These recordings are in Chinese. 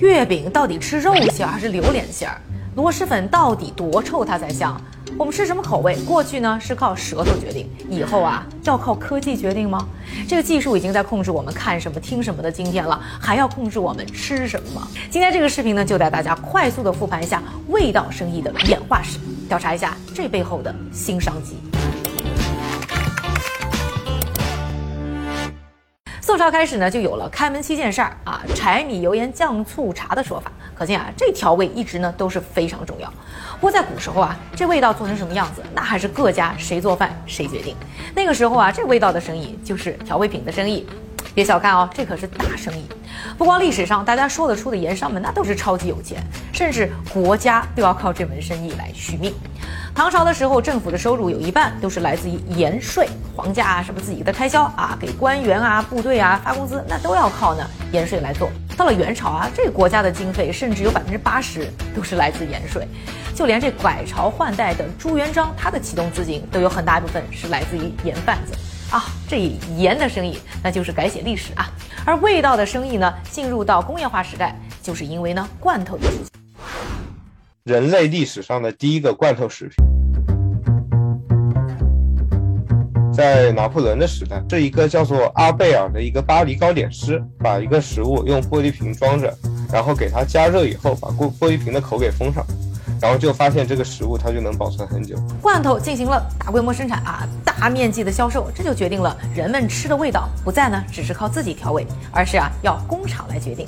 月饼到底吃肉馅还是榴莲馅儿？螺蛳粉到底多臭它才香？我们吃什么口味？过去呢是靠舌头决定，以后啊要靠科技决定吗？这个技术已经在控制我们看什么、听什么的今天了，还要控制我们吃什么吗？今天这个视频呢，就带大家快速的复盘一下味道生意的演化史，调查一下这背后的新商机。宋朝开始呢，就有了开门七件事儿啊，柴米油盐酱醋茶的说法。可见啊，这调味一直呢都是非常重要。不过在古时候啊，这味道做成什么样子，那还是各家谁做饭谁决定。那个时候啊，这味道的生意就是调味品的生意。别小看哦，这可是大生意。不光历史上大家说得出的盐商们，那都是超级有钱，甚至国家都要靠这门生意来续命。唐朝的时候，政府的收入有一半都是来自于盐税，皇家啊什么自己的开销啊，给官员啊、部队啊发工资，那都要靠呢盐税来做。到了元朝啊，这个国家的经费甚至有百分之八十都是来自盐税，就连这改朝换代的朱元璋，他的启动资金都有很大一部分是来自于盐贩子。啊，这盐的生意那就是改写历史啊，而味道的生意呢，进入到工业化时代，就是因为呢罐头的出现。人类历史上的第一个罐头食品，在拿破仑的时代，是一个叫做阿贝尔的一个巴黎糕点师，把一个食物用玻璃瓶装着，然后给它加热以后，把玻玻璃瓶的口给封上。然后就发现这个食物它就能保存很久。罐头进行了大规模生产啊，大面积的销售，这就决定了人们吃的味道不再呢只是靠自己调味，而是啊要工厂来决定。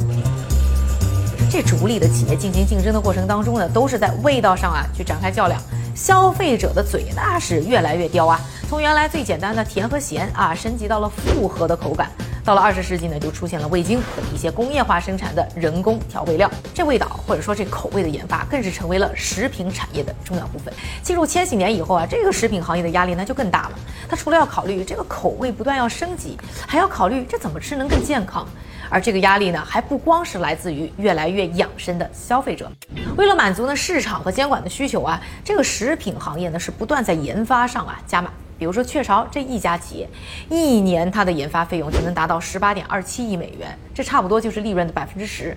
这逐利的企业进行竞争的过程当中呢，都是在味道上啊去展开较量。消费者的嘴那是越来越刁啊，从原来最简单的甜和咸啊，升级到了复合的口感。到了二十世纪呢，就出现了味精等一些工业化生产的人工调味料。这味道或者说这口味的研发，更是成为了食品产业的重要部分。进入千禧年以后啊，这个食品行业的压力那就更大了。它除了要考虑这个口味不断要升级，还要考虑这怎么吃能更健康。而这个压力呢，还不光是来自于越来越养生的消费者。为了满足呢市场和监管的需求啊，这个食品行业呢是不断在研发上啊加码。比如说雀巢这一家企业，一年它的研发费用就能达到十八点二七亿美元，这差不多就是利润的百分之十。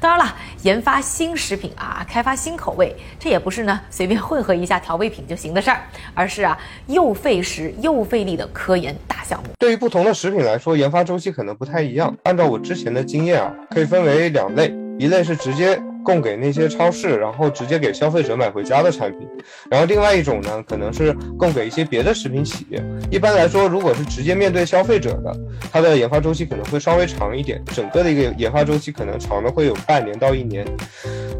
当然了，研发新食品啊，开发新口味，这也不是呢随便混合一下调味品就行的事儿，而是啊又费时又费力的科研大项目。对于不同的食品来说，研发周期可能不太一样。按照我之前的经验啊，可以分为两类，一类是直接。供给那些超市，然后直接给消费者买回家的产品，然后另外一种呢，可能是供给一些别的食品企业。一般来说，如果是直接面对消费者的，它的研发周期可能会稍微长一点，整个的一个研发周期可能长的会有半年到一年。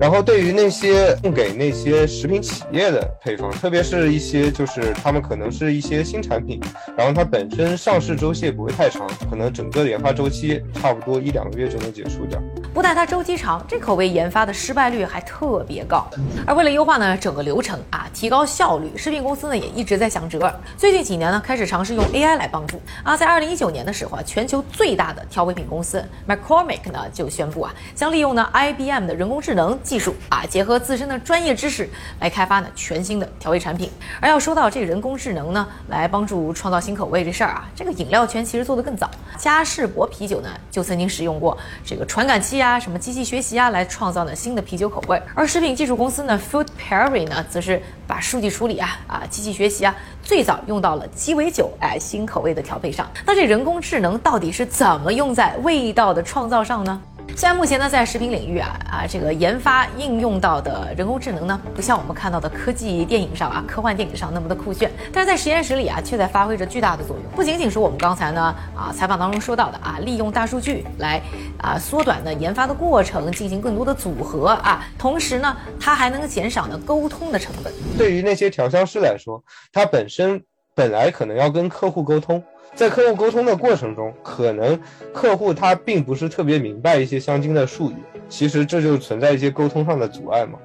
然后对于那些供给那些食品企业的配方，特别是一些就是他们可能是一些新产品，然后它本身上市周期也不会太长，可能整个的研发周期差不多一两个月就能结束掉。不但它周期长，这口味研发的失败率还特别高。而为了优化呢整个流程啊，提高效率，食品公司呢也一直在想辙。最近几年呢，开始尝试用 AI 来帮助啊。在二零一九年的时候啊，全球最大的调味品公司 McCormick 呢就宣布啊，将利用呢 IBM 的人工智能。技术啊，结合自身的专业知识来开发呢全新的调味产品。而要说到这个人工智能呢，来帮助创造新口味这事儿啊，这个饮料圈其实做得更早。嘉士伯啤酒呢，就曾经使用过这个传感器啊、什么机器学习啊，来创造呢新的啤酒口味。而食品技术公司呢，Food Pairing 呢，则是把数据处理啊、啊机器学习啊，最早用到了鸡尾酒哎新口味的调配上。那这人工智能到底是怎么用在味道的创造上呢？虽然目前呢，在食品领域啊啊，这个研发应用到的人工智能呢，不像我们看到的科技电影上啊、科幻电影上那么的酷炫，但是在实验室里啊，却在发挥着巨大的作用。不仅仅是我们刚才呢啊采访当中说到的啊，利用大数据来啊缩短呢研发的过程，进行更多的组合啊，同时呢，它还能减少呢沟通的成本。对于那些调香师来说，它本身本来可能要跟客户沟通。在客户沟通的过程中，可能客户他并不是特别明白一些香精的术语，其实这就存在一些沟通上的阻碍嘛。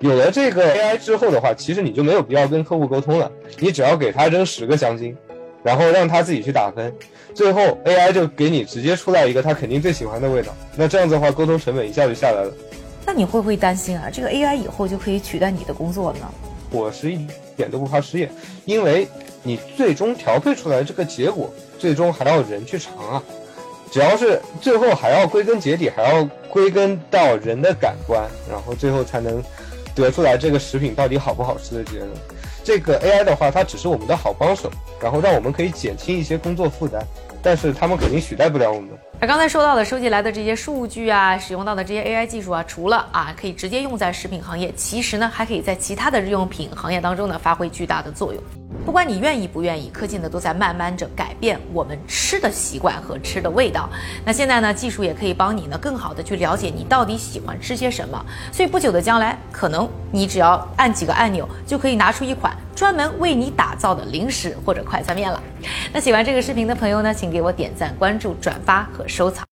有了这个 AI 之后的话，其实你就没有必要跟客户沟通了，你只要给他扔十个香精，然后让他自己去打分，最后 AI 就给你直接出来一个他肯定最喜欢的味道。那这样子的话，沟通成本一下就下来了。那你会不会担心啊？这个 AI 以后就可以取代你的工作呢？我是一点都不怕失业，因为你最终调配出来这个结果，最终还要人去尝啊。只要是最后还要归根结底，还要归根到人的感官，然后最后才能得出来这个食品到底好不好吃的结论。这个 AI 的话，它只是我们的好帮手，然后让我们可以减轻一些工作负担。但是他们肯定取代不了我们。那刚才说到的收集来的这些数据啊，使用到的这些 AI 技术啊，除了啊可以直接用在食品行业，其实呢还可以在其他的日用品行业当中呢发挥巨大的作用。不管你愿意不愿意，科技呢都在慢慢着改变我们吃的习惯和吃的味道。那现在呢，技术也可以帮你呢更好的去了解你到底喜欢吃些什么。所以不久的将来，可能你只要按几个按钮，就可以拿出一款专门为你打造的零食或者快餐面了。那喜欢这个视频的朋友呢，请给我点赞、关注、转发和收藏。